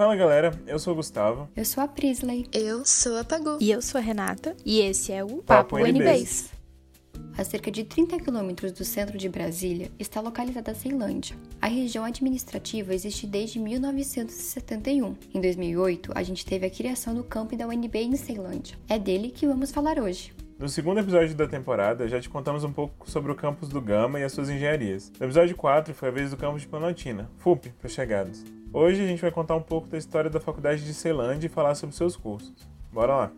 Fala galera, eu sou o Gustavo. Eu sou a Prisley. Eu sou a Pagu. E eu sou a Renata. E esse é o Papo, Papo. A cerca de 30 quilômetros do centro de Brasília está localizada a Ceilândia. A região administrativa existe desde 1971. Em 2008, a gente teve a criação do campo da UNB em Ceilândia. É dele que vamos falar hoje. No segundo episódio da temporada, já te contamos um pouco sobre o campus do Gama e as suas engenharias. No episódio 4 foi a vez do campus de Planaltina, FUP, para chegados. Hoje a gente vai contar um pouco da história da faculdade de Ceilândia e falar sobre seus cursos. Bora lá!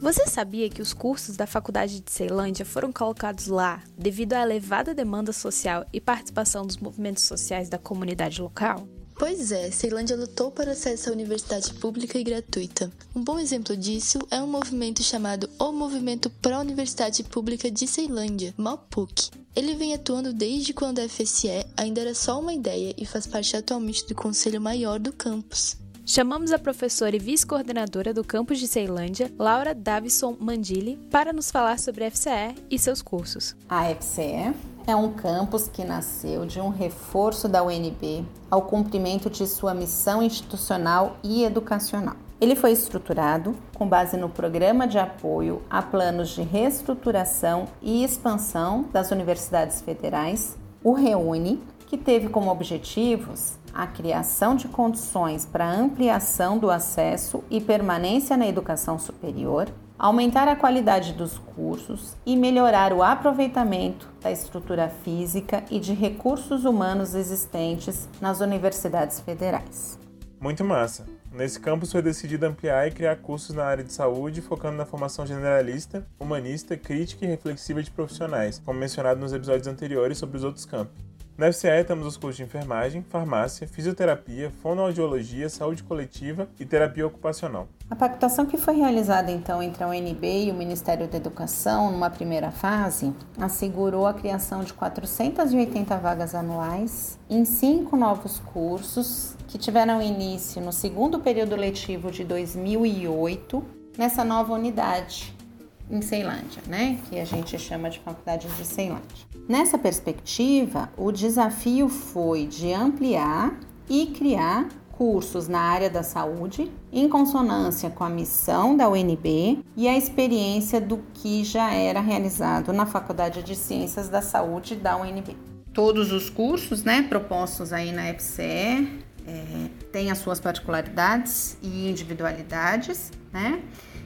Você sabia que os cursos da Faculdade de Ceilândia foram colocados lá devido à elevada demanda social e participação dos movimentos sociais da comunidade local? Pois é, Ceilândia lutou por acesso à universidade pública e gratuita. Um bom exemplo disso é um movimento chamado O Movimento Pró-Universidade Pública de Ceilândia, MOPUC. Ele vem atuando desde quando a FSE ainda era só uma ideia e faz parte atualmente do Conselho Maior do campus. Chamamos a professora e vice-coordenadora do campus de Ceilândia, Laura Davison Mandili, para nos falar sobre a FCE e seus cursos. A FCE é um campus que nasceu de um reforço da UNB ao cumprimento de sua missão institucional e educacional. Ele foi estruturado com base no Programa de Apoio a Planos de Reestruturação e Expansão das Universidades Federais, o REUNE, que teve como objetivos a criação de condições para ampliação do acesso e permanência na educação superior, aumentar a qualidade dos cursos e melhorar o aproveitamento da estrutura física e de recursos humanos existentes nas universidades federais. Muito massa! Nesse campus foi decidido ampliar e criar cursos na área de saúde, focando na formação generalista, humanista, crítica e reflexiva de profissionais, como mencionado nos episódios anteriores sobre os outros campos. Na FCE temos os cursos de enfermagem, farmácia, fisioterapia, fonoaudiologia, saúde coletiva e terapia ocupacional. A pactuação que foi realizada então entre a UNB e o Ministério da Educação numa primeira fase assegurou a criação de 480 vagas anuais em cinco novos cursos que tiveram início no segundo período letivo de 2008 nessa nova unidade em Ceilândia, né? Que a gente chama de Faculdade de Ceilândia. Nessa perspectiva, o desafio foi de ampliar e criar cursos na área da saúde, em consonância com a missão da UNB e a experiência do que já era realizado na Faculdade de Ciências da Saúde da UNB. Todos os cursos, né, propostos aí na FCE, é, têm as suas particularidades e individualidades, né?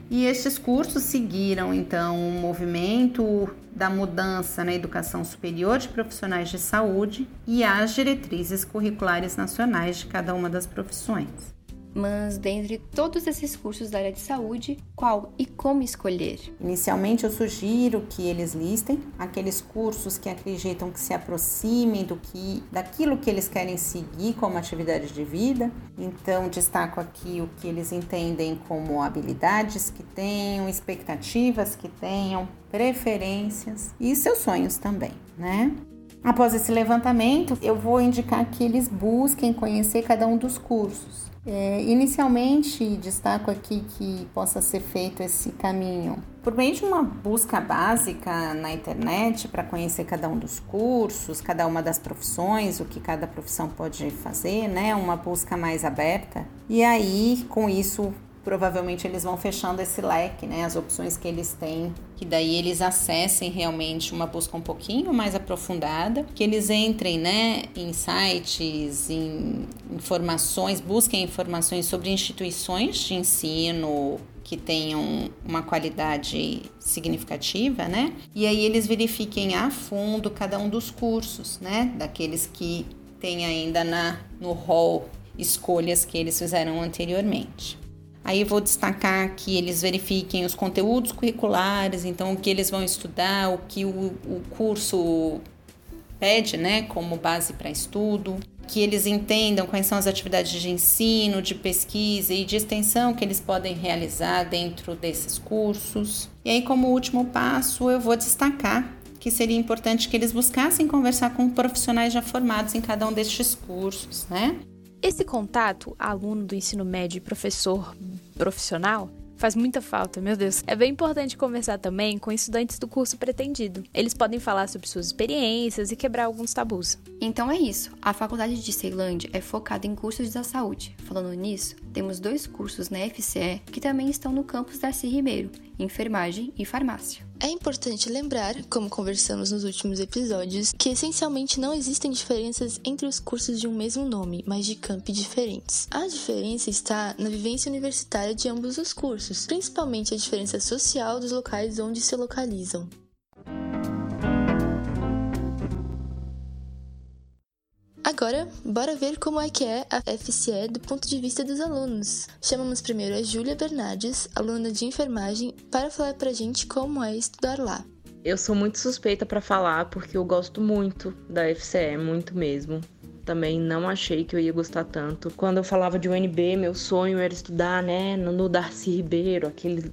E estes cursos seguiram então o movimento da mudança na educação superior de profissionais de saúde e as diretrizes curriculares nacionais de cada uma das profissões. Mas dentre todos esses cursos da área de saúde, qual e como escolher? Inicialmente eu sugiro que eles listem aqueles cursos que acreditam que se aproximem do que daquilo que eles querem seguir como atividade de vida. Então destaco aqui o que eles entendem como habilidades que tenham, expectativas que tenham, preferências e seus sonhos também, né? Após esse levantamento, eu vou indicar que eles busquem conhecer cada um dos cursos. É, inicialmente, destaco aqui que possa ser feito esse caminho por meio de uma busca básica na internet para conhecer cada um dos cursos, cada uma das profissões, o que cada profissão pode fazer, né? Uma busca mais aberta. E aí, com isso, provavelmente eles vão fechando esse leque, né? As opções que eles têm, que daí eles acessem realmente uma busca um pouquinho mais aprofundada, que eles entrem, né, em sites, em informações, busquem informações sobre instituições de ensino que tenham uma qualidade significativa, né? E aí eles verifiquem a fundo cada um dos cursos, né? Daqueles que tem ainda na no hall escolhas que eles fizeram anteriormente. Aí vou destacar que eles verifiquem os conteúdos curriculares, então o que eles vão estudar, o que o, o curso pede, né, como base para estudo, que eles entendam quais são as atividades de ensino, de pesquisa e de extensão que eles podem realizar dentro desses cursos. E aí, como último passo, eu vou destacar que seria importante que eles buscassem conversar com profissionais já formados em cada um destes cursos, né? Esse contato, aluno do ensino médio e professor profissional, Faz muita falta, meu Deus. É bem importante conversar também com estudantes do curso pretendido. Eles podem falar sobre suas experiências e quebrar alguns tabus. Então é isso. A Faculdade de Ceilândia é focada em cursos da saúde. Falando nisso, temos dois cursos na FCE que também estão no campus Darcy Ribeiro, enfermagem e farmácia. É importante lembrar, como conversamos nos últimos episódios, que essencialmente não existem diferenças entre os cursos de um mesmo nome, mas de campi diferentes. A diferença está na vivência universitária de ambos os cursos, principalmente a diferença social dos locais onde se localizam. Agora, bora ver como é que é a FCE do ponto de vista dos alunos. Chamamos primeiro a Júlia Bernardes, aluna de enfermagem, para falar pra gente como é estudar lá. Eu sou muito suspeita para falar porque eu gosto muito da FCE, muito mesmo. Também não achei que eu ia gostar tanto. Quando eu falava de UNB, meu sonho era estudar, né, no Darcy Ribeiro, aquele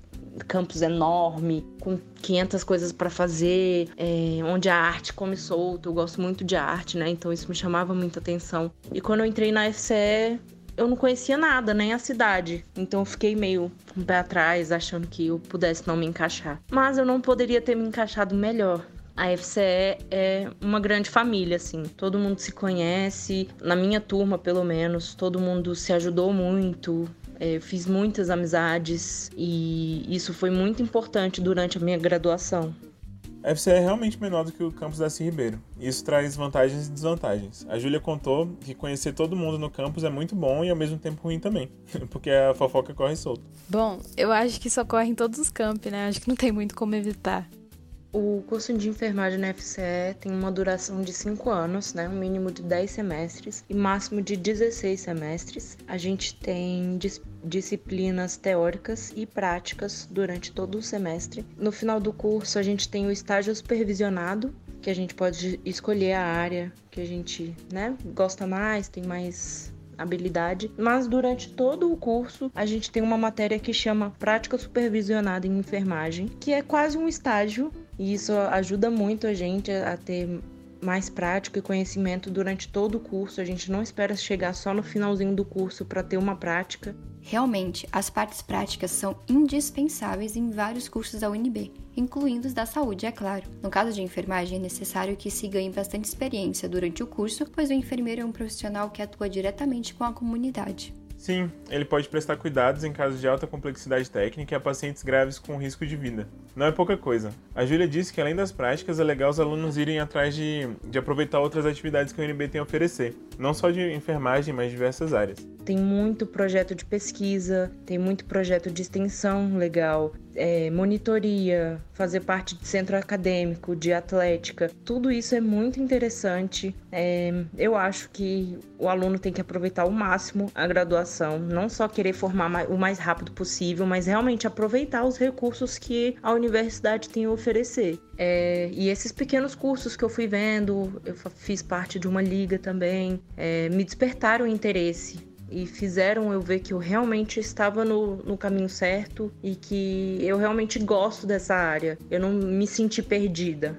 campus enorme, com 500 coisas para fazer, é, onde a arte come solto. Eu gosto muito de arte, né? Então isso me chamava muita atenção. E quando eu entrei na FCE, eu não conhecia nada, nem a cidade. Então eu fiquei meio com um pé atrás, achando que eu pudesse não me encaixar. Mas eu não poderia ter me encaixado melhor. A FCE é uma grande família, assim. Todo mundo se conhece, na minha turma, pelo menos, todo mundo se ajudou muito. É, fiz muitas amizades e isso foi muito importante durante a minha graduação. A FCE é realmente menor do que o campus da C. Ribeiro. Isso traz vantagens e desvantagens. A Júlia contou que conhecer todo mundo no campus é muito bom e ao mesmo tempo ruim também, porque a fofoca corre solta. Bom, eu acho que isso ocorre em todos os campos, né? Acho que não tem muito como evitar. O curso de enfermagem na FCE tem uma duração de 5 anos, né? um mínimo de 10 semestres e máximo de 16 semestres. A gente tem dis disciplinas teóricas e práticas durante todo o semestre. No final do curso, a gente tem o estágio supervisionado, que a gente pode escolher a área que a gente né, gosta mais, tem mais habilidade, mas durante todo o curso a gente tem uma matéria que chama Prática Supervisionada em Enfermagem, que é quase um estágio e isso ajuda muito a gente a ter mais prática e conhecimento durante todo o curso. A gente não espera chegar só no finalzinho do curso para ter uma prática. Realmente, as partes práticas são indispensáveis em vários cursos da UNB, incluindo os da saúde, é claro. No caso de enfermagem, é necessário que se ganhe bastante experiência durante o curso, pois o enfermeiro é um profissional que atua diretamente com a comunidade. Sim, ele pode prestar cuidados em casos de alta complexidade técnica e a pacientes graves com risco de vida. Não é pouca coisa. A Júlia disse que além das práticas, é legal os alunos irem atrás de, de aproveitar outras atividades que o UNB tem a oferecer, não só de enfermagem, mas diversas áreas. Tem muito projeto de pesquisa, tem muito projeto de extensão legal, é, monitoria, fazer parte de centro acadêmico, de atlética, tudo isso é muito interessante. É, eu acho que o aluno tem que aproveitar ao máximo a graduação, não só querer formar o mais rápido possível, mas realmente aproveitar os recursos que a universidade tem a oferecer. É, e esses pequenos cursos que eu fui vendo, eu fiz parte de uma liga também, é, me despertaram interesse e fizeram eu ver que eu realmente estava no, no caminho certo e que eu realmente gosto dessa área. Eu não me senti perdida.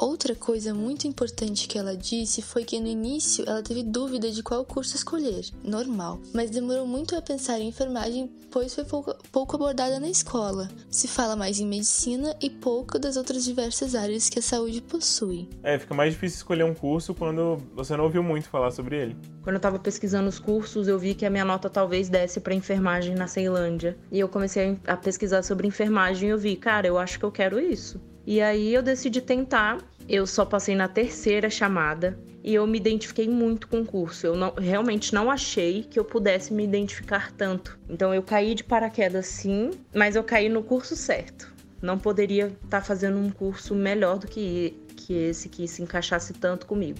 Outra coisa muito importante que ela disse foi que no início ela teve dúvida de qual curso escolher, normal, mas demorou muito a pensar em enfermagem, pois foi pouco, pouco abordada na escola. Se fala mais em medicina e pouco das outras diversas áreas que a saúde possui. É, fica mais difícil escolher um curso quando você não ouviu muito falar sobre ele. Quando eu estava pesquisando os cursos, eu vi que a minha nota talvez desse para enfermagem na Ceilândia. E eu comecei a pesquisar sobre enfermagem e eu vi, cara, eu acho que eu quero isso. E aí eu decidi tentar. Eu só passei na terceira chamada e eu me identifiquei muito com o curso. Eu não, realmente não achei que eu pudesse me identificar tanto. Então eu caí de paraquedas sim, mas eu caí no curso certo. Não poderia estar tá fazendo um curso melhor do que, que esse que se encaixasse tanto comigo.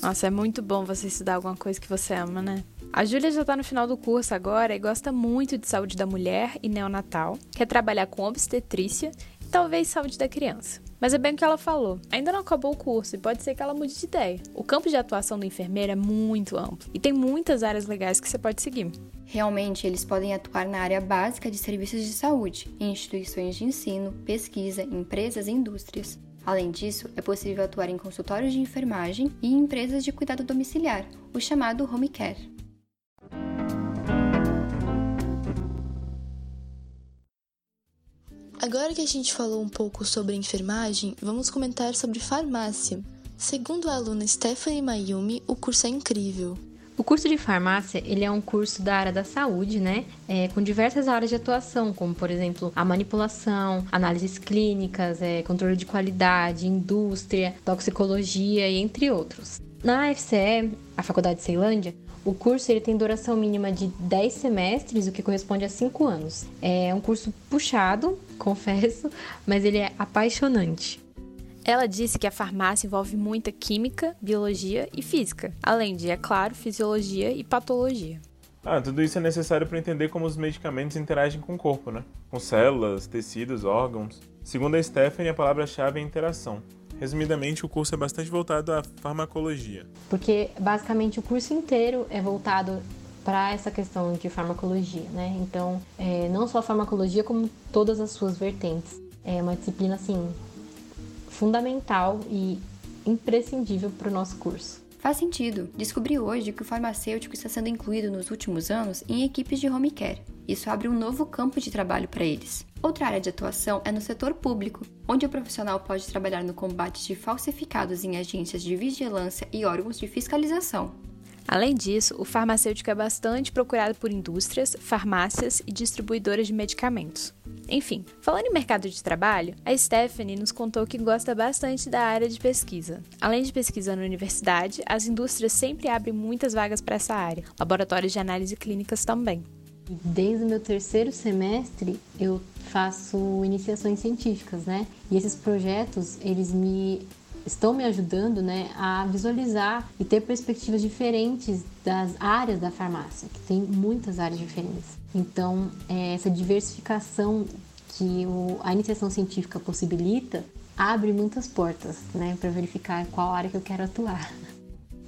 Nossa, é muito bom você estudar alguma coisa que você ama, né? A Júlia já está no final do curso agora e gosta muito de saúde da mulher e neonatal, quer trabalhar com obstetrícia talvez saúde da criança. Mas é bem o que ela falou. Ainda não acabou o curso e pode ser que ela mude de ideia. O campo de atuação do enfermeiro é muito amplo e tem muitas áreas legais que você pode seguir. Realmente, eles podem atuar na área básica de serviços de saúde, em instituições de ensino, pesquisa, empresas e indústrias. Além disso, é possível atuar em consultórios de enfermagem e em empresas de cuidado domiciliar, o chamado home care. Agora que a gente falou um pouco sobre enfermagem, vamos comentar sobre farmácia. Segundo a aluna Stephanie Mayumi, o curso é incrível. O curso de farmácia, ele é um curso da área da saúde, né? É, com diversas áreas de atuação, como, por exemplo, a manipulação, análises clínicas, é, controle de qualidade, indústria, toxicologia e entre outros. Na FCE, a Faculdade de Ceilândia, o curso ele tem duração mínima de 10 semestres, o que corresponde a 5 anos. É um curso puxado, confesso, mas ele é apaixonante. Ela disse que a farmácia envolve muita química, biologia e física, além de, é claro, fisiologia e patologia. Ah, tudo isso é necessário para entender como os medicamentos interagem com o corpo, né? Com células, tecidos, órgãos. Segundo a Stephanie, a palavra-chave é interação. Resumidamente, o curso é bastante voltado à farmacologia. Porque basicamente o curso inteiro é voltado para essa questão de farmacologia, né? Então, é, não só a farmacologia, como todas as suas vertentes. É uma disciplina, assim, fundamental e imprescindível para o nosso curso. Faz sentido. Descobri hoje que o farmacêutico está sendo incluído nos últimos anos em equipes de home care. Isso abre um novo campo de trabalho para eles. Outra área de atuação é no setor público, onde o profissional pode trabalhar no combate de falsificados em agências de vigilância e órgãos de fiscalização. Além disso, o farmacêutico é bastante procurado por indústrias, farmácias e distribuidoras de medicamentos. Enfim, falando em mercado de trabalho, a Stephanie nos contou que gosta bastante da área de pesquisa. Além de pesquisa na universidade, as indústrias sempre abrem muitas vagas para essa área, laboratórios de análise clínicas também. Desde o meu terceiro semestre, eu faço iniciações científicas, né? E esses projetos, eles me estão me ajudando, né, a visualizar e ter perspectivas diferentes das áreas da farmácia, que tem muitas áreas diferentes. Então, é, essa diversificação que o, a iniciação científica possibilita abre muitas portas, né, para verificar qual área que eu quero atuar.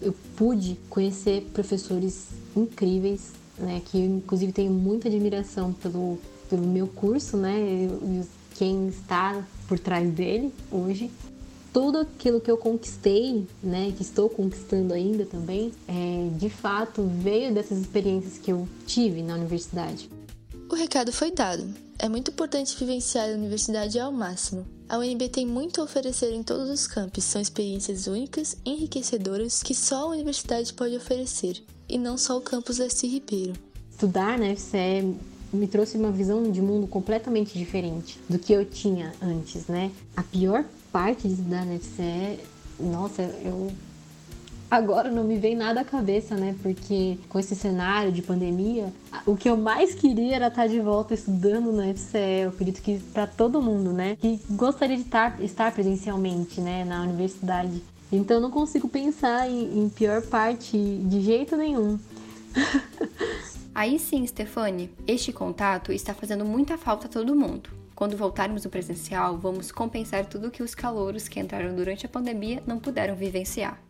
Eu pude conhecer professores incríveis, né, que eu, inclusive tenho muita admiração pelo pelo meu curso, né? E quem está por trás dele hoje. Tudo aquilo que eu conquistei, né, que estou conquistando ainda também, é, de fato veio dessas experiências que eu tive na universidade. O recado foi dado. É muito importante vivenciar a universidade ao máximo. A UNB tem muito a oferecer em todos os campos, são experiências únicas, enriquecedoras que só a universidade pode oferecer, e não só o campus da Ribeiro. Estudar na FCE me trouxe uma visão de mundo completamente diferente do que eu tinha antes, né? A pior parte estudar na FCE, nossa, eu agora não me vem nada à cabeça, né? Porque com esse cenário de pandemia, o que eu mais queria era estar de volta estudando na FCE. Eu acredito que para todo mundo, né? Que gostaria de estar, estar presencialmente, né? Na universidade. Então não consigo pensar em, em pior parte de jeito nenhum. Aí sim, Stefane, este contato está fazendo muita falta a todo mundo. Quando voltarmos no presencial, vamos compensar tudo que os calouros que entraram durante a pandemia não puderam vivenciar.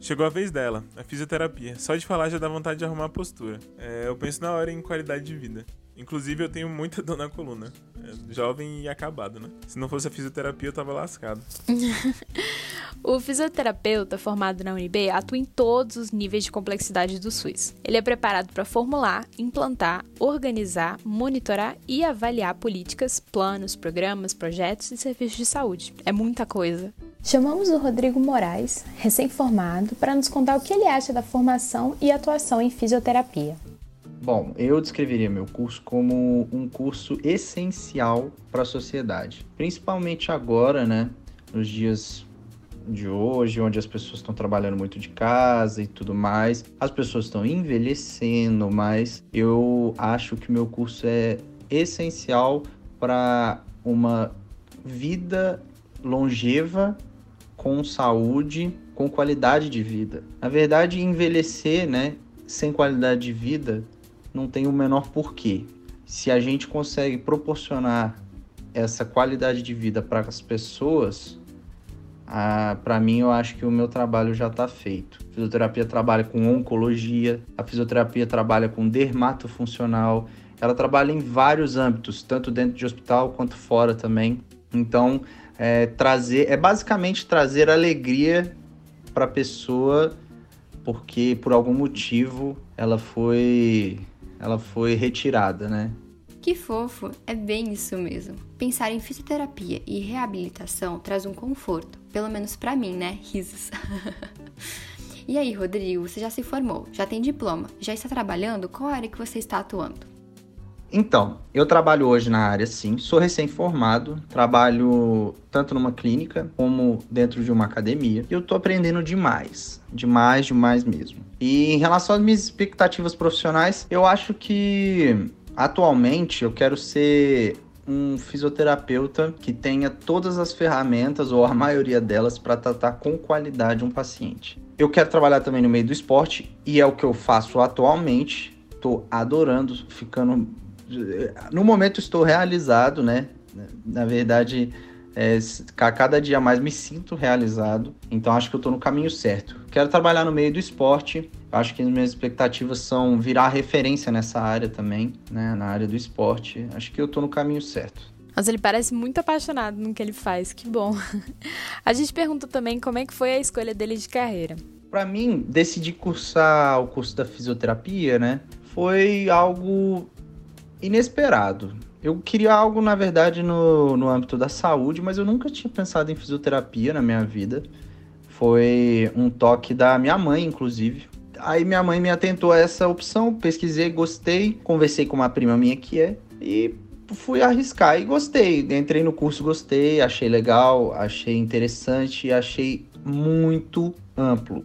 Chegou a vez dela, a fisioterapia. Só de falar já dá vontade de arrumar a postura. É, eu penso na hora em qualidade de vida. Inclusive, eu tenho muita dor na coluna. É, jovem e acabado, né? Se não fosse a fisioterapia, eu tava lascado. o fisioterapeuta formado na UNB atua em todos os níveis de complexidade do SUS. Ele é preparado para formular, implantar, organizar, monitorar e avaliar políticas, planos, programas, projetos e serviços de saúde. É muita coisa. Chamamos o Rodrigo Moraes, recém-formado, para nos contar o que ele acha da formação e atuação em fisioterapia. Bom, eu descreveria meu curso como um curso essencial para a sociedade, principalmente agora, né, nos dias de hoje, onde as pessoas estão trabalhando muito de casa e tudo mais, as pessoas estão envelhecendo, mas eu acho que meu curso é essencial para uma vida longeva, com saúde, com qualidade de vida. Na verdade, envelhecer, né, sem qualidade de vida não tem o menor porquê. Se a gente consegue proporcionar essa qualidade de vida para as pessoas, para mim eu acho que o meu trabalho já está feito. A fisioterapia trabalha com oncologia, a fisioterapia trabalha com dermatofuncional, ela trabalha em vários âmbitos, tanto dentro de hospital quanto fora também. Então, é, trazer é basicamente trazer alegria para a pessoa porque por algum motivo ela foi ela foi retirada, né? Que fofo, é bem isso mesmo. Pensar em fisioterapia e reabilitação traz um conforto, pelo menos para mim, né? Risos. e aí, Rodrigo, você já se formou, já tem diploma, já está trabalhando? Qual área que você está atuando? Então, eu trabalho hoje na área, sim. Sou recém-formado, trabalho tanto numa clínica como dentro de uma academia. E eu tô aprendendo demais, demais, demais mesmo. E em relação às minhas expectativas profissionais, eu acho que Atualmente eu quero ser um fisioterapeuta que tenha todas as ferramentas ou a maioria delas para tratar com qualidade um paciente. Eu quero trabalhar também no meio do esporte e é o que eu faço atualmente. Estou adorando, ficando. No momento estou realizado, né? Na verdade, é, a cada dia mais me sinto realizado. Então acho que eu estou no caminho certo. Quero trabalhar no meio do esporte. Acho que as minhas expectativas são virar referência nessa área também, né? Na área do esporte. Acho que eu estou no caminho certo. Mas ele parece muito apaixonado no que ele faz, que bom. A gente pergunta também como é que foi a escolha dele de carreira. Para mim, decidir cursar o curso da fisioterapia, né, foi algo inesperado. Eu queria algo, na verdade, no, no âmbito da saúde, mas eu nunca tinha pensado em fisioterapia na minha vida. Foi um toque da minha mãe, inclusive. Aí minha mãe me atentou a essa opção, pesquisei, gostei, conversei com uma prima minha que é, e fui arriscar e gostei. Entrei no curso, gostei, achei legal, achei interessante, achei muito amplo.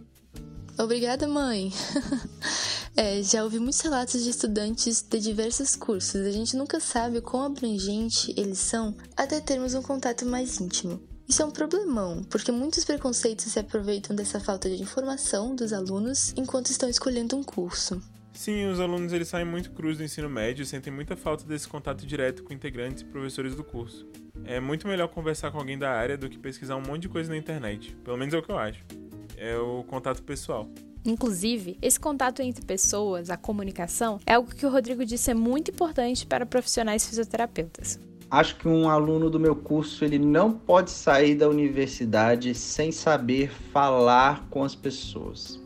Obrigada, mãe. É, já ouvi muitos relatos de estudantes de diversos cursos. A gente nunca sabe quão abrangente eles são até termos um contato mais íntimo. Isso é um problemão, porque muitos preconceitos se aproveitam dessa falta de informação dos alunos enquanto estão escolhendo um curso. Sim, os alunos eles saem muito cruz do ensino médio e sentem muita falta desse contato direto com integrantes e professores do curso. É muito melhor conversar com alguém da área do que pesquisar um monte de coisa na internet. Pelo menos é o que eu acho. É o contato pessoal. Inclusive, esse contato entre pessoas, a comunicação, é algo que o Rodrigo disse é muito importante para profissionais fisioterapeutas. Acho que um aluno do meu curso ele não pode sair da universidade sem saber falar com as pessoas.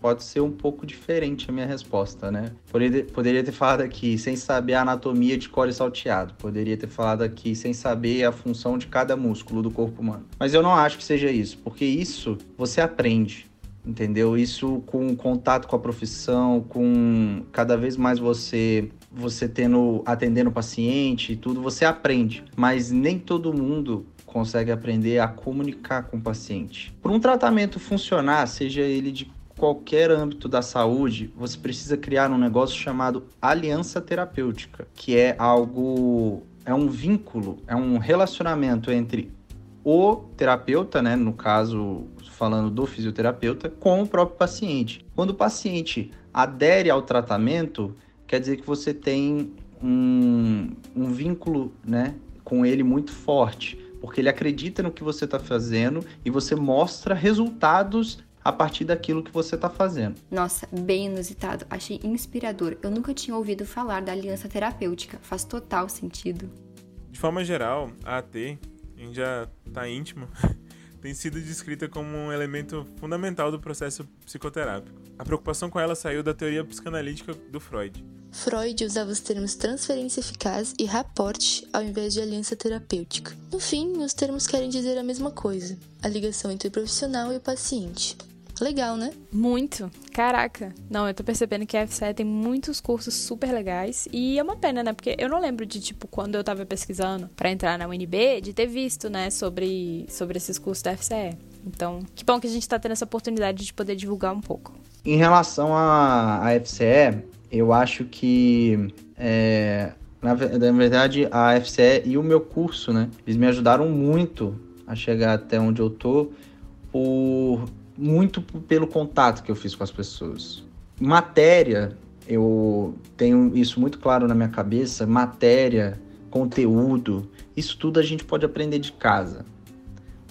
Pode ser um pouco diferente a minha resposta, né? Poderia, ter falado aqui sem saber a anatomia de core salteado. Poderia ter falado aqui sem saber a função de cada músculo do corpo humano. Mas eu não acho que seja isso, porque isso você aprende entendeu? Isso com contato com a profissão, com cada vez mais você você tendo atendendo o paciente e tudo, você aprende, mas nem todo mundo consegue aprender a comunicar com o paciente. Para um tratamento funcionar, seja ele de qualquer âmbito da saúde, você precisa criar um negócio chamado aliança terapêutica, que é algo é um vínculo, é um relacionamento entre o terapeuta, né, no caso falando do fisioterapeuta, com o próprio paciente. Quando o paciente adere ao tratamento, quer dizer que você tem um, um vínculo né, com ele muito forte, porque ele acredita no que você está fazendo e você mostra resultados a partir daquilo que você está fazendo. Nossa, bem inusitado. Achei inspirador. Eu nunca tinha ouvido falar da aliança terapêutica. Faz total sentido. De forma geral, a AT, a gente já está íntimo, tem sido descrita como um elemento fundamental do processo psicoterápico. A preocupação com ela saiu da teoria psicanalítica do Freud. Freud usava os termos transferência eficaz e rapport ao invés de aliança terapêutica. No fim, os termos querem dizer a mesma coisa: a ligação entre o profissional e o paciente. Legal, né? Muito. Caraca. Não, eu tô percebendo que a FCE tem muitos cursos super legais e é uma pena, né? Porque eu não lembro de, tipo, quando eu tava pesquisando para entrar na UNB, de ter visto, né, sobre, sobre esses cursos da FCE. Então, que bom que a gente tá tendo essa oportunidade de poder divulgar um pouco. Em relação à, FCE, eu acho que é, na, na, verdade a FCE e o meu curso, né? Eles me ajudaram muito a chegar até onde eu tô por muito pelo contato que eu fiz com as pessoas. Matéria, eu tenho isso muito claro na minha cabeça, matéria, conteúdo, isso tudo a gente pode aprender de casa.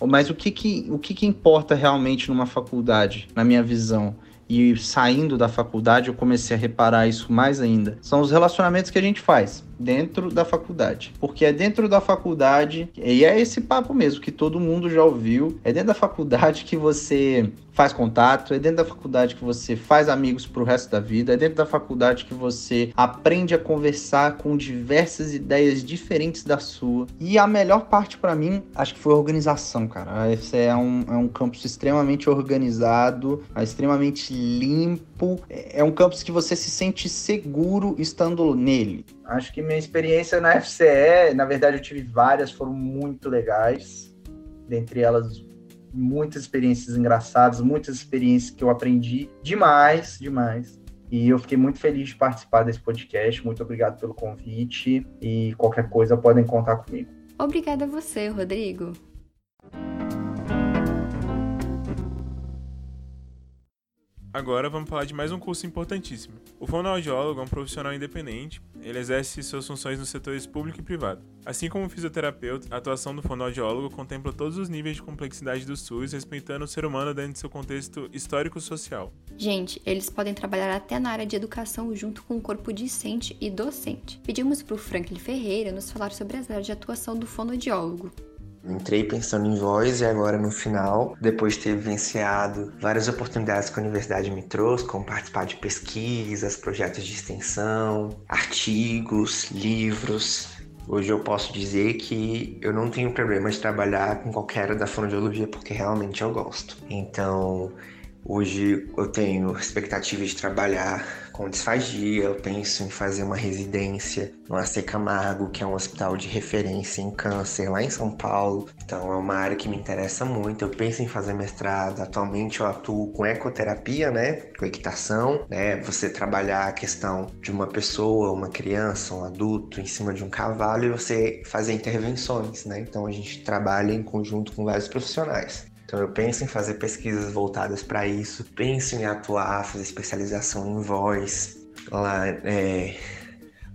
Mas o que que, o que, que importa realmente numa faculdade, na minha visão? E saindo da faculdade eu comecei a reparar isso mais ainda. São os relacionamentos que a gente faz dentro da faculdade. Porque é dentro da faculdade, e é esse papo mesmo que todo mundo já ouviu, é dentro da faculdade que você faz contato, é dentro da faculdade que você faz amigos pro resto da vida, é dentro da faculdade que você aprende a conversar com diversas ideias diferentes da sua. E a melhor parte para mim, acho que foi a organização, cara. Esse é um, é um campus extremamente organizado, é extremamente limpo, é um campus que você se sente seguro estando nele. Acho que minha experiência na FCE, na verdade eu tive várias, foram muito legais. Dentre elas, muitas experiências engraçadas, muitas experiências que eu aprendi demais, demais. E eu fiquei muito feliz de participar desse podcast. Muito obrigado pelo convite e qualquer coisa podem contar comigo. Obrigada a você, Rodrigo. Agora vamos falar de mais um curso importantíssimo. O fonoaudiólogo é um profissional independente, ele exerce suas funções nos setores público e privado. Assim como o fisioterapeuta, a atuação do fonoaudiólogo contempla todos os níveis de complexidade do SUS, respeitando o ser humano dentro de seu contexto histórico-social. Gente, eles podem trabalhar até na área de educação junto com o corpo discente e docente. Pedimos para o Franklin Ferreira nos falar sobre as áreas de atuação do fonoaudiólogo. Entrei pensando em voz e agora no final, depois de ter vivenciado várias oportunidades que a universidade me trouxe, como participar de pesquisas, projetos de extensão, artigos, livros, Hoje eu posso dizer que eu não tenho problema de trabalhar com qualquer área da fonoaudiologia porque realmente eu gosto. Então, Hoje eu tenho expectativa de trabalhar com disfagia, eu penso em fazer uma residência no AC Camargo, que é um hospital de referência em câncer lá em São Paulo. Então é uma área que me interessa muito. Eu penso em fazer mestrado. Atualmente eu atuo com ecoterapia, né, com equitação, né, você trabalhar a questão de uma pessoa, uma criança, um adulto em cima de um cavalo e você fazer intervenções, né? Então a gente trabalha em conjunto com vários profissionais. Então eu penso em fazer pesquisas voltadas para isso, penso em atuar, fazer especialização em voz lá, é,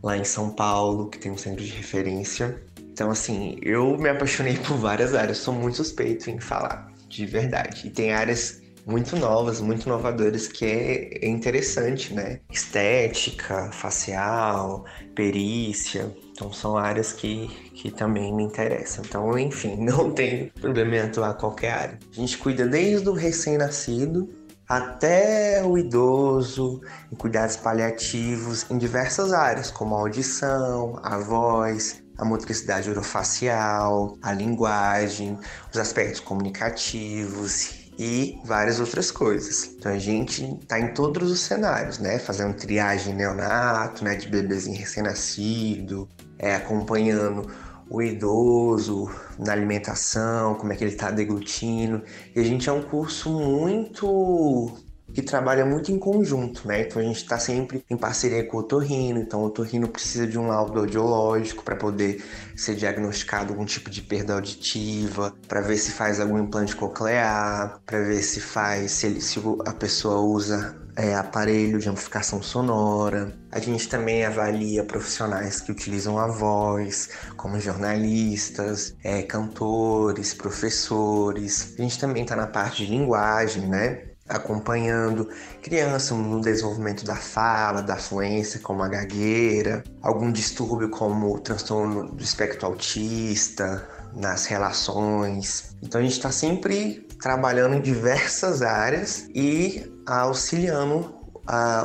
lá em São Paulo, que tem um centro de referência. Então assim, eu me apaixonei por várias áreas, sou muito suspeito em falar, de verdade. E tem áreas muito novas, muito inovadoras, que é interessante, né? Estética, facial, perícia. Então são áreas que, que também me interessam. Então, enfim, não tem problema em atuar qualquer área. A gente cuida desde o recém-nascido até o idoso, em cuidados paliativos em diversas áreas, como a audição, a voz, a motricidade orofacial, a linguagem, os aspectos comunicativos e várias outras coisas. Então a gente está em todos os cenários, né? Fazendo triagem neonato, né? De bebezinho recém-nascido, é, acompanhando o idoso na alimentação, como é que ele está deglutindo. E a gente é um curso muito que trabalha muito em conjunto, né? Então a gente está sempre em parceria com o otorrino, então o otorrino precisa de um laudo audiológico para poder ser diagnosticado algum tipo de perda auditiva, para ver se faz algum implante coclear, para ver se faz se, ele, se a pessoa usa é, aparelho de amplificação sonora. A gente também avalia profissionais que utilizam a voz, como jornalistas, é, cantores, professores. A gente também está na parte de linguagem, né? Acompanhando crianças no desenvolvimento da fala, da fluência, como a gagueira, algum distúrbio como transtorno do espectro autista, nas relações. Então a gente está sempre trabalhando em diversas áreas e auxiliando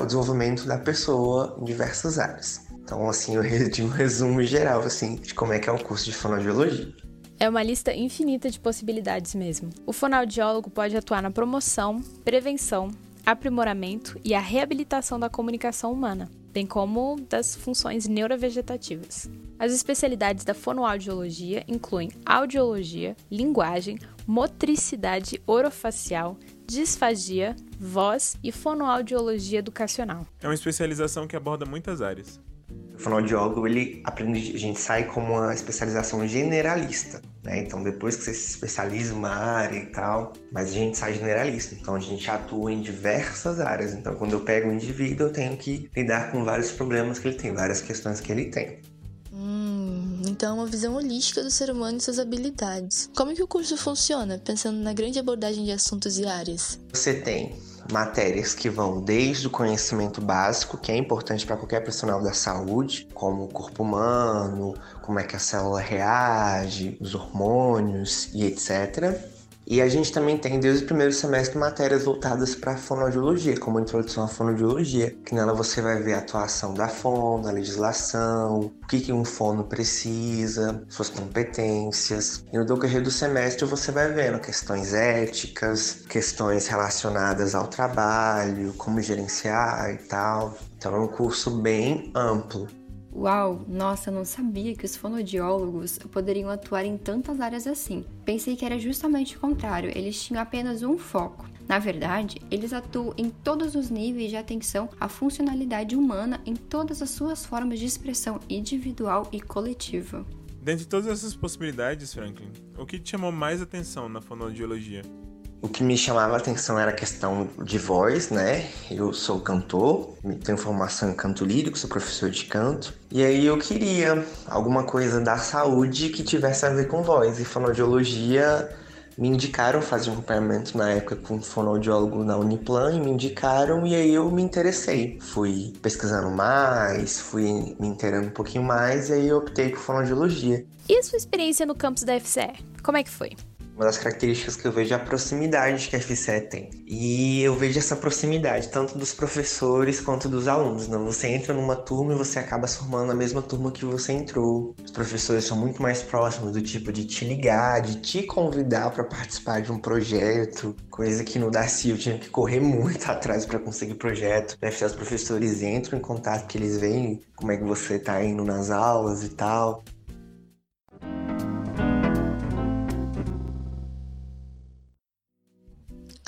o desenvolvimento da pessoa em diversas áreas. Então, assim, eu de um resumo geral assim, de como é que é o curso de fonoaudiologia. É uma lista infinita de possibilidades mesmo. O fonoaudiólogo pode atuar na promoção, prevenção, aprimoramento e a reabilitação da comunicação humana, bem como das funções neurovegetativas. As especialidades da fonoaudiologia incluem audiologia, linguagem, motricidade orofacial, disfagia, voz e fonoaudiologia educacional. É uma especialização que aborda muitas áreas, fonoaudiólogo, ele aprende, a gente sai como uma especialização generalista, né? Então, depois que você se especializa em uma área e tal, mas a gente sai generalista. Então, a gente atua em diversas áreas. Então, quando eu pego um indivíduo, eu tenho que lidar com vários problemas que ele tem, várias questões que ele tem. Hum, então, uma visão holística do ser humano e suas habilidades. Como que o curso funciona, pensando na grande abordagem de assuntos e áreas? Você tem matérias que vão desde o conhecimento básico, que é importante para qualquer profissional da saúde, como o corpo humano, como é que a célula reage, os hormônios e etc. E a gente também tem desde o primeiro semestre matérias voltadas para a fonoaudiologia, como introdução à fonoaudiologia, que nela você vai ver a atuação da fono, a legislação, o que, que um fono precisa, suas competências. E no decorrer do semestre você vai vendo questões éticas, questões relacionadas ao trabalho, como gerenciar e tal. Então é um curso bem amplo. Uau, nossa, não sabia que os fonodiólogos poderiam atuar em tantas áreas assim. Pensei que era justamente o contrário, eles tinham apenas um foco. Na verdade, eles atuam em todos os níveis de atenção à funcionalidade humana em todas as suas formas de expressão individual e coletiva. Dentre todas essas possibilidades, Franklin, o que te chamou mais atenção na fonoaudiologia? O que me chamava a atenção era a questão de voz, né? Eu sou cantor, tenho formação em canto lírico, sou professor de canto. E aí eu queria alguma coisa da saúde que tivesse a ver com voz. E fonoaudiologia me indicaram fazer um acompanhamento na época com um fonoaudiólogo na Uniplan e me indicaram e aí eu me interessei. Fui pesquisando mais, fui me inteirando um pouquinho mais e aí eu optei por fonoaudiologia. E a sua experiência no campus da FCE? Como é que foi? Uma das características que eu vejo é a proximidade que a FCE tem. E eu vejo essa proximidade tanto dos professores quanto dos alunos. Não? Você entra numa turma e você acaba formando a mesma turma que você entrou. Os professores são muito mais próximos do tipo de te ligar, de te convidar para participar de um projeto, coisa que no Darcy eu tinha que correr muito atrás para conseguir projeto. Na FCE os professores entram em contato, que eles veem como é que você está indo nas aulas e tal.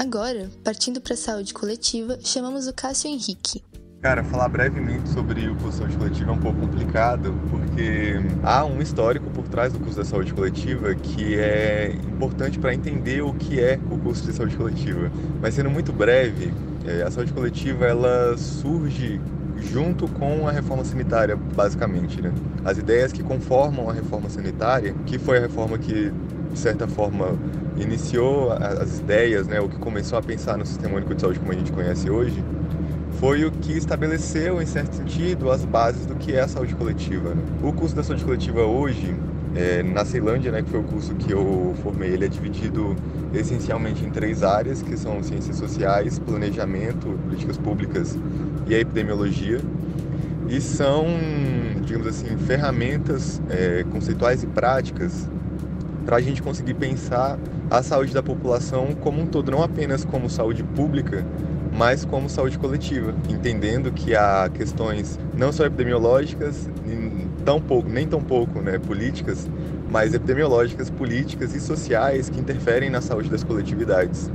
Agora, partindo para a saúde coletiva, chamamos o Cássio Henrique. Cara, falar brevemente sobre o curso de saúde coletiva é um pouco complicado, porque há um histórico por trás do curso da saúde coletiva que é importante para entender o que é o curso de saúde coletiva. Mas sendo muito breve, a saúde coletiva ela surge junto com a reforma sanitária, basicamente, né? As ideias que conformam a reforma sanitária, que foi a reforma que de certa forma iniciou as ideias, né, o que começou a pensar no sistema único de saúde como a gente conhece hoje, foi o que estabeleceu, em certo sentido, as bases do que é a saúde coletiva. Né? O curso da saúde coletiva hoje, é, na Ceilândia, né, que foi o curso que eu formei, ele é dividido essencialmente em três áreas, que são ciências sociais, planejamento, políticas públicas e a epidemiologia. E são, digamos assim, ferramentas é, conceituais e práticas para a gente conseguir pensar a saúde da população como um todo, não apenas como saúde pública, mas como saúde coletiva, entendendo que há questões não só epidemiológicas, nem tão pouco, nem tão pouco né, políticas, mas epidemiológicas, políticas e sociais que interferem na saúde das coletividades.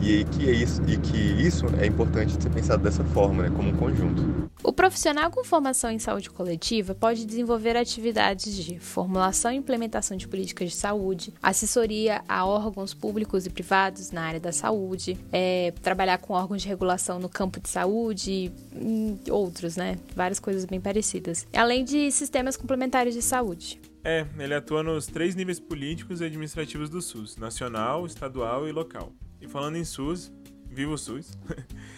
E que, é isso, e que isso é importante ser pensado dessa forma, né, como um conjunto. O profissional com formação em saúde coletiva pode desenvolver atividades de formulação e implementação de políticas de saúde, assessoria a órgãos públicos e privados na área da saúde, é, trabalhar com órgãos de regulação no campo de saúde e outros, né? Várias coisas bem parecidas. Além de sistemas complementares de saúde. É, ele atua nos três níveis políticos e administrativos do SUS: nacional, estadual e local. E falando em SUS, viva o SUS!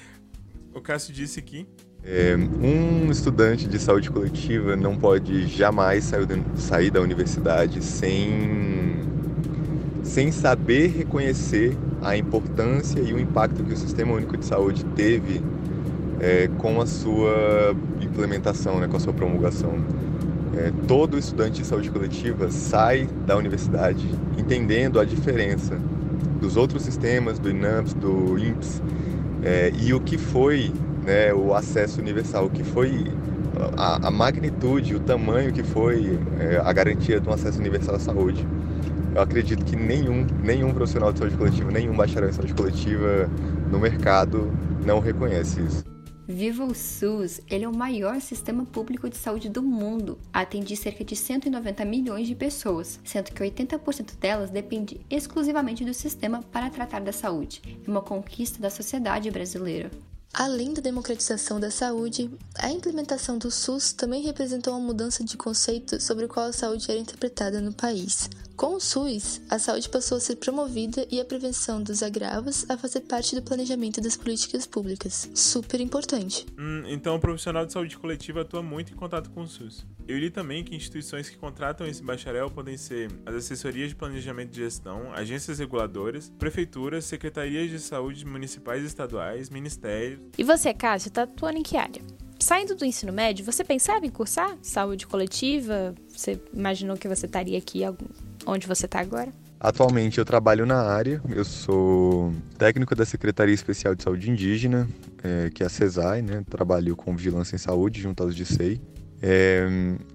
o Cássio disse que é, um estudante de saúde coletiva não pode jamais sair, sair da universidade sem, sem saber reconhecer a importância e o impacto que o Sistema Único de Saúde teve é, com a sua implementação, né, com a sua promulgação. É, todo estudante de saúde coletiva sai da universidade entendendo a diferença dos outros sistemas, do INAMPS, do INPS, é, e o que foi né, o acesso universal, que foi a, a, magnitude, o tamanho que foi é, a garantia de um acesso universal à saúde. Eu acredito que nenhum, nenhum profissional de saúde coletiva, nenhum bacharel em saúde coletiva no mercado não reconhece isso. Viva o SUS! Ele é o maior sistema público de saúde do mundo. Atende cerca de 190 milhões de pessoas, sendo que 80% delas depende exclusivamente do sistema para tratar da saúde. É uma conquista da sociedade brasileira. Além da democratização da saúde, a implementação do SUS também representou uma mudança de conceito sobre qual a saúde era interpretada no país. Com o SUS, a saúde passou a ser promovida e a prevenção dos agravos a fazer parte do planejamento das políticas públicas. Super importante. Hum, então o profissional de saúde coletiva atua muito em contato com o SUS. Eu li também que instituições que contratam esse bacharel podem ser as assessorias de planejamento de gestão, agências reguladoras, prefeituras, secretarias de saúde municipais e estaduais, ministérios. E você, Cássio, está atuando em que área? Saindo do ensino médio, você pensava em cursar saúde coletiva? Você imaginou que você estaria aqui onde você está agora? Atualmente eu trabalho na área, eu sou técnico da Secretaria Especial de Saúde Indígena, é, que é a CESAI, né? Trabalho com vigilância em saúde junto aos DICEI. É,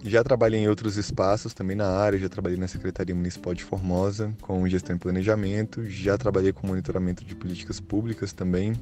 já trabalhei em outros espaços também na área, já trabalhei na Secretaria Municipal de Formosa com gestão e planejamento, já trabalhei com monitoramento de políticas públicas também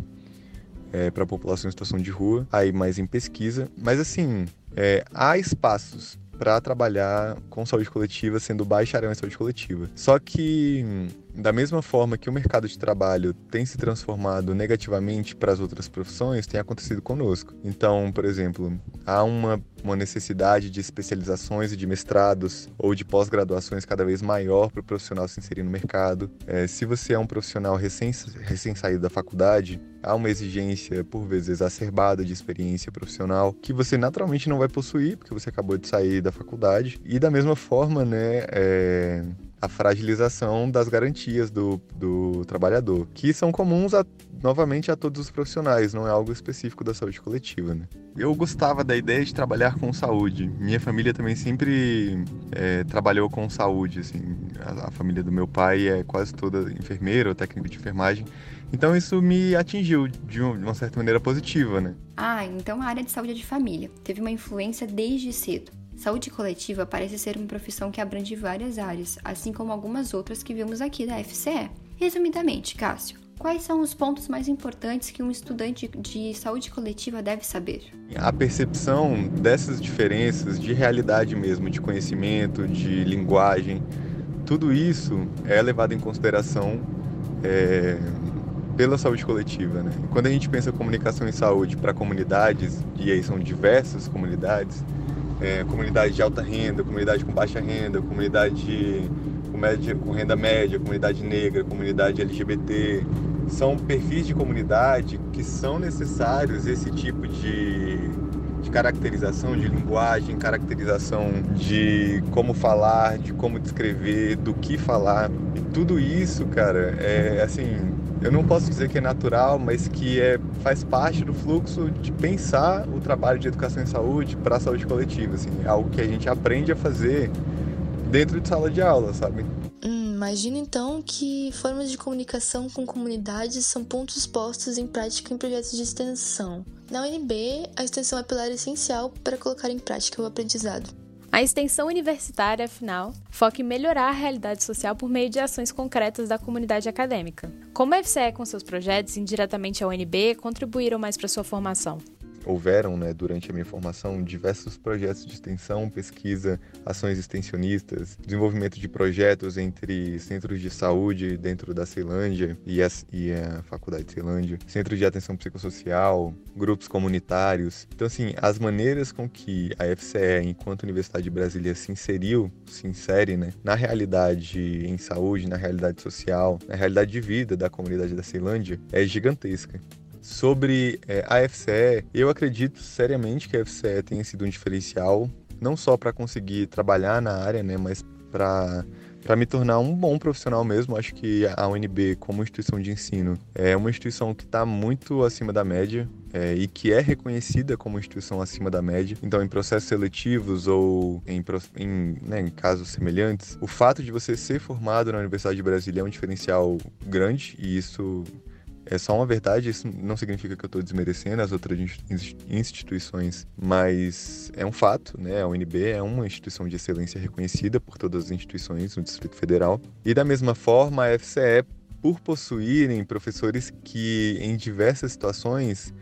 é, para a população em situação de rua, aí mais em pesquisa. Mas assim, é, há espaços para trabalhar com saúde coletiva, sendo bacharel em saúde coletiva. Só que, da mesma forma que o mercado de trabalho tem se transformado negativamente para as outras profissões, tem acontecido conosco. Então, por exemplo, há uma, uma necessidade de especializações e de mestrados ou de pós-graduações cada vez maior para o profissional se inserir no mercado. É, se você é um profissional recém, recém saído da faculdade, há uma exigência, por vezes, exacerbada de experiência profissional que você naturalmente não vai possuir, porque você acabou de sair da faculdade. E da mesma forma, né, é, a fragilização das garantias do, do trabalhador, que são comuns a, novamente a todos os profissionais, não é algo específico da saúde coletiva. Né? Eu gostava da ideia de trabalhar com saúde. Minha família também sempre é, trabalhou com saúde. Assim. A, a, família do meu pai é quase toda enfermeira ou técnico de enfermagem. Então isso me atingiu de, um, de uma certa maneira positiva, né? Ah, então a área de saúde é de família. Teve uma influência desde cedo. Saúde coletiva parece ser uma profissão que abrange várias áreas, assim como algumas outras que vimos aqui da FCE. Resumidamente, Cássio, quais são os pontos mais importantes que um estudante de saúde coletiva deve saber? A percepção dessas diferenças de realidade mesmo, de conhecimento, de linguagem, tudo isso é levado em consideração é, pela saúde coletiva. Né? Quando a gente pensa comunicação em saúde para comunidades, e aí são diversas comunidades, é, comunidade de alta renda, comunidade com baixa renda, comunidade com, média, com renda média, comunidade negra, comunidade LGBT. São perfis de comunidade que são necessários esse tipo de, de caracterização de linguagem, caracterização de como falar, de como descrever, do que falar. E tudo isso, cara, é assim, eu não posso dizer que é natural, mas que é, faz parte do fluxo de pensar o trabalho de educação em saúde para a saúde coletiva, assim, é algo que a gente aprende a fazer dentro de sala de aula, sabe? Hum, imagina então que formas de comunicação com comunidades são pontos postos em prática em projetos de extensão. Na UNB, a extensão é pilar essencial para colocar em prática o aprendizado. A extensão universitária, afinal, foca em melhorar a realidade social por meio de ações concretas da comunidade acadêmica. Como a FCE, com seus projetos, indiretamente à UNB, contribuíram mais para sua formação? Houveram, né, durante a minha formação, diversos projetos de extensão, pesquisa, ações extensionistas, desenvolvimento de projetos entre centros de saúde dentro da Ceilândia e a, e a Faculdade de Ceilândia, centros de atenção psicossocial, grupos comunitários. Então, assim, as maneiras com que a FCE, enquanto Universidade de Brasília, se inseriu, se insere, né, na realidade em saúde, na realidade social, na realidade de vida da comunidade da Ceilândia, é gigantesca. Sobre é, a FCE, eu acredito seriamente que a FCE tenha sido um diferencial, não só para conseguir trabalhar na área, né, mas para para me tornar um bom profissional mesmo, acho que a UNB, como instituição de ensino, é uma instituição que está muito acima da média é, e que é reconhecida como instituição acima da média. Então, em processos seletivos ou em, em, né, em casos semelhantes, o fato de você ser formado na Universidade de Brasília é um diferencial grande e isso é só uma verdade, isso não significa que eu estou desmerecendo as outras instituições, mas é um fato, né? A UNB é uma instituição de excelência reconhecida por todas as instituições no Distrito Federal. E da mesma forma, a FCE, por possuírem professores que em diversas situações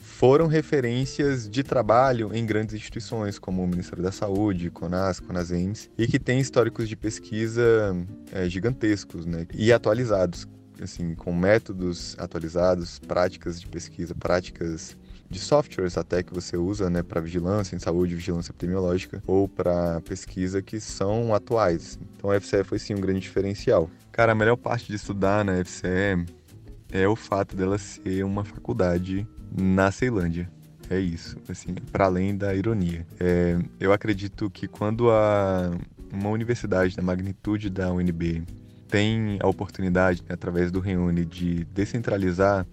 foram referências de trabalho em grandes instituições, como o Ministério da Saúde, CONAS, CONASEMS, e que têm históricos de pesquisa é, gigantescos né, e atualizados, assim, com métodos atualizados, práticas de pesquisa, práticas de softwares até que você usa né, para vigilância em saúde, vigilância epidemiológica ou para pesquisa que são atuais. Então a FCE foi sim um grande diferencial. Cara, a melhor parte de estudar na FCE é o fato dela ser uma faculdade na Ceilândia. É isso, assim, para além da ironia. É, eu acredito que quando a, uma universidade da magnitude da UNB tem a oportunidade, né, através do Reúne, de descentralizar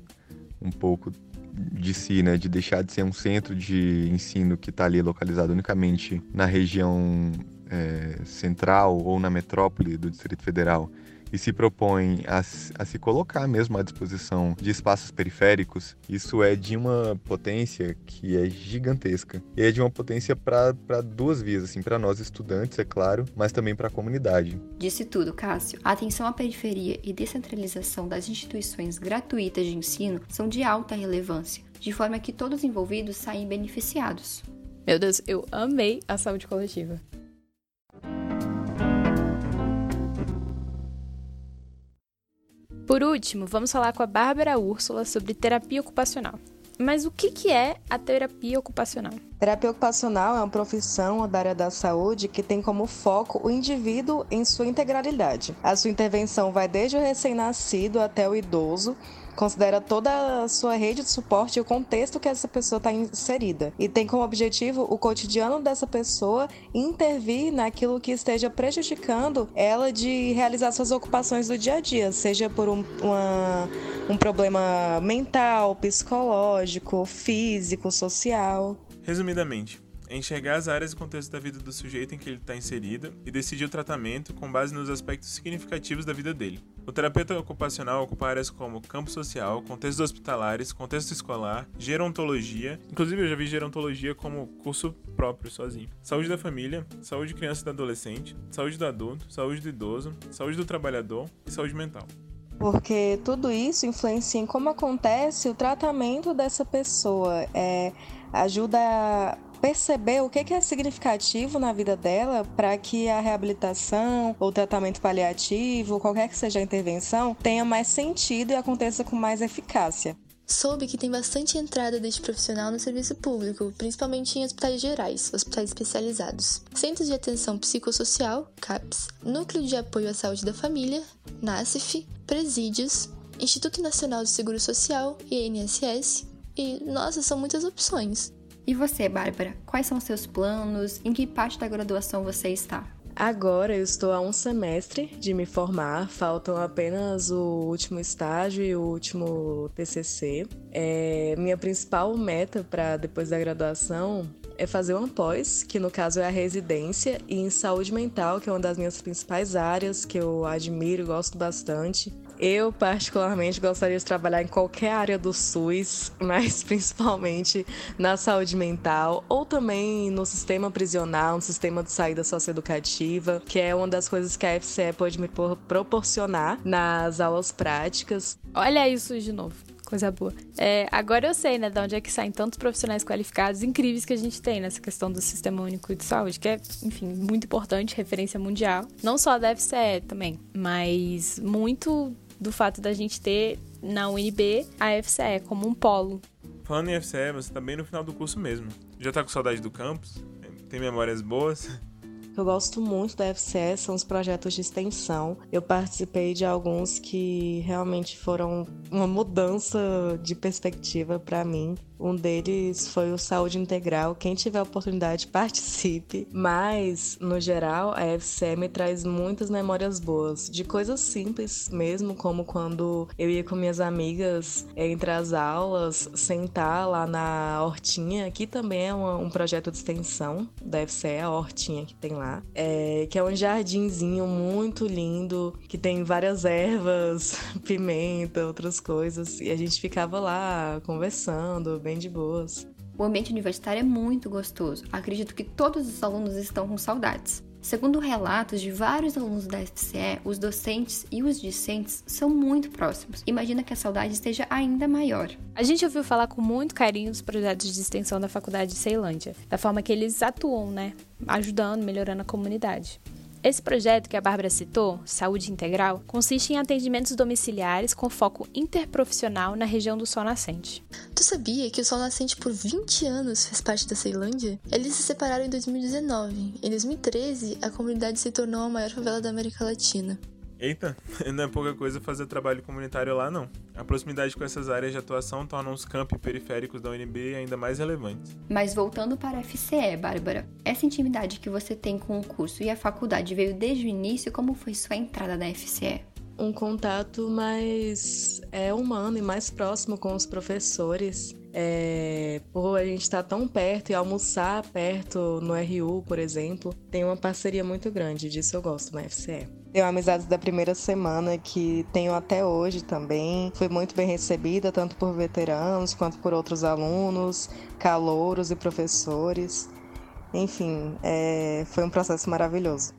um pouco de si, né, de deixar de ser um centro de ensino que está ali localizado unicamente na região é, central ou na metrópole do Distrito Federal e se propõe a, a, se colocar mesmo à disposição de espaços periféricos, isso é de uma potência que é gigantesca. E é de uma potência para duas vias, assim, para nós estudantes, é claro, mas também para a comunidade. Disse tudo, Cássio. A atenção à periferia e descentralização das instituições gratuitas de ensino são de alta relevância, de forma que todos os envolvidos saem beneficiados. Meu Deus, eu amei a saúde coletiva. Por último, vamos falar com a Bárbara Úrsula sobre terapia ocupacional. Mas o que, que é a terapia ocupacional? Terapia ocupacional é uma profissão da área da saúde que tem como foco o indivíduo em sua integralidade. A sua intervenção vai desde o recém-nascido até o idoso considera toda a sua rede de suporte e o contexto que essa pessoa está inserida. E tem como objetivo o cotidiano dessa pessoa intervir naquilo que esteja prejudicando ela de realizar suas ocupações do dia a dia, seja por um, uma, um problema mental, psicológico, físico, social. Resumidamente, enxergar as áreas e contexto da vida do sujeito em que ele está inserido e decidir o tratamento com base nos aspectos significativos da vida dele. O terapeuta ocupacional ocupa áreas como campo social, contextos hospitalares, contexto escolar, gerontologia, inclusive eu já vi gerontologia como curso próprio, sozinho, saúde da família, saúde de criança e do adolescente, saúde do adulto, saúde do idoso, saúde do trabalhador e saúde mental porque tudo isso influencia em como acontece o tratamento dessa pessoa. É, ajuda perceber o que é significativo na vida dela para que a reabilitação ou tratamento paliativo, qualquer que seja a intervenção, tenha mais sentido e aconteça com mais eficácia. Soube que tem bastante entrada deste profissional no serviço público, principalmente em hospitais gerais, hospitais especializados, centros de atenção psicossocial, CAPS, Núcleo de Apoio à Saúde da Família, NACF, presídios, Instituto Nacional de Seguro Social, INSS, e, nossa, são muitas opções. E você, Bárbara, quais são os seus planos? Em que parte da graduação você está? Agora eu estou a um semestre de me formar, faltam apenas o último estágio e o último TCC. É, minha principal meta para depois da graduação é fazer uma pós, que no caso é a residência, e em saúde mental, que é uma das minhas principais áreas que eu admiro e gosto bastante. Eu, particularmente, gostaria de trabalhar em qualquer área do SUS, mas principalmente na saúde mental, ou também no sistema prisional, no sistema de saída socioeducativa, que é uma das coisas que a FCE pode me proporcionar nas aulas práticas. Olha isso de novo. Coisa boa. É, agora eu sei, né, de onde é que saem tantos profissionais qualificados incríveis que a gente tem nessa questão do Sistema Único de Saúde, que é, enfim, muito importante, referência mundial. Não só da FCE também, mas muito do fato da gente ter na UNB a FCE como um polo. Falando em FCE, você tá bem no final do curso mesmo. Já tá com saudade do campus? Tem memórias boas? Eu gosto muito da FCE são os projetos de extensão. Eu participei de alguns que realmente foram uma mudança de perspectiva para mim. Um deles foi o Saúde Integral. Quem tiver oportunidade, participe. Mas, no geral, a FCM traz muitas memórias boas, de coisas simples mesmo, como quando eu ia com minhas amigas entre as aulas, sentar lá na hortinha, que também é um projeto de extensão da FCE, a hortinha que tem lá, é, que é um jardinzinho muito lindo, que tem várias ervas, pimenta, outras coisas, e a gente ficava lá conversando, bem de boas. O ambiente universitário é muito gostoso. Acredito que todos os alunos estão com saudades. Segundo relatos de vários alunos da FCE, os docentes e os discentes são muito próximos. Imagina que a saudade esteja ainda maior. A gente ouviu falar com muito carinho dos projetos de extensão da Faculdade de Ceilândia, da forma que eles atuam, né? Ajudando, melhorando a comunidade. Esse projeto que a Bárbara citou, Saúde Integral, consiste em atendimentos domiciliares com foco interprofissional na região do Sol Nascente. Tu sabia que o Sol Nascente por 20 anos fez parte da Ceilândia? Eles se separaram em 2019. Em 2013, a comunidade se tornou a maior favela da América Latina. Eita, não é pouca coisa fazer trabalho comunitário lá, não. A proximidade com essas áreas de atuação torna os campi periféricos da UNB ainda mais relevantes. Mas voltando para a FCE, Bárbara, essa intimidade que você tem com o curso e a faculdade veio desde o início? Como foi sua entrada na FCE? Um contato mais é, humano e mais próximo com os professores. É, por a gente estar tão perto e almoçar perto no RU, por exemplo, tem uma parceria muito grande, disso eu gosto na FCE. Tenho amizades da primeira semana que tenho até hoje também. Fui muito bem recebida, tanto por veteranos quanto por outros alunos, calouros e professores. Enfim, é, foi um processo maravilhoso.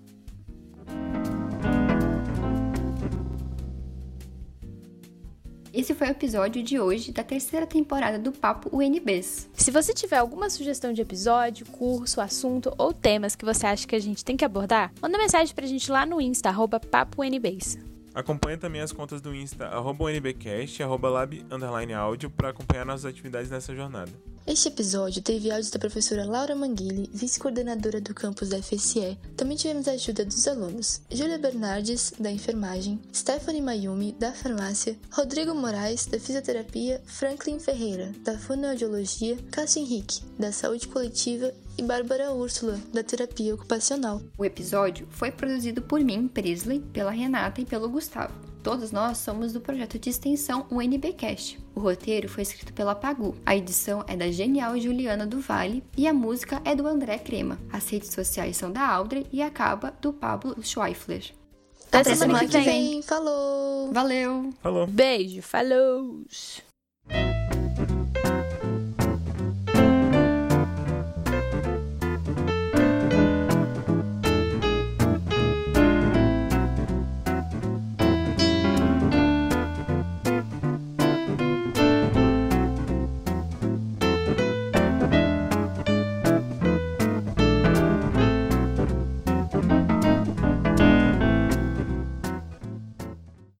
Esse foi o episódio de hoje da terceira temporada do Papo UNBs. Se você tiver alguma sugestão de episódio, curso, assunto ou temas que você acha que a gente tem que abordar, manda mensagem pra gente lá no Insta, arroba Papo UNBs. Acompanhe também as contas do Insta, arroba UNBcast, arroba lab, para acompanhar nossas atividades nessa jornada. Este episódio teve áudios da professora Laura Manguili, vice-coordenadora do campus da FSE. Também tivemos a ajuda dos alunos Júlia Bernardes, da enfermagem, Stephanie Mayumi, da farmácia, Rodrigo Moraes, da fisioterapia, Franklin Ferreira, da fonoaudiologia, Cássio Henrique, da saúde coletiva e Bárbara Úrsula, da terapia ocupacional. O episódio foi produzido por mim, Prisley, pela Renata e pelo Gustavo. Todos nós somos do projeto de extensão UNBcast. O roteiro foi escrito pela Pagu. A edição é da genial Juliana do Vale e a música é do André Crema. As redes sociais são da Audrey e a capa do Pablo Schweifler. Até, Até semana que vem. vem. Falou! Valeu! Falou! Beijo! Falou!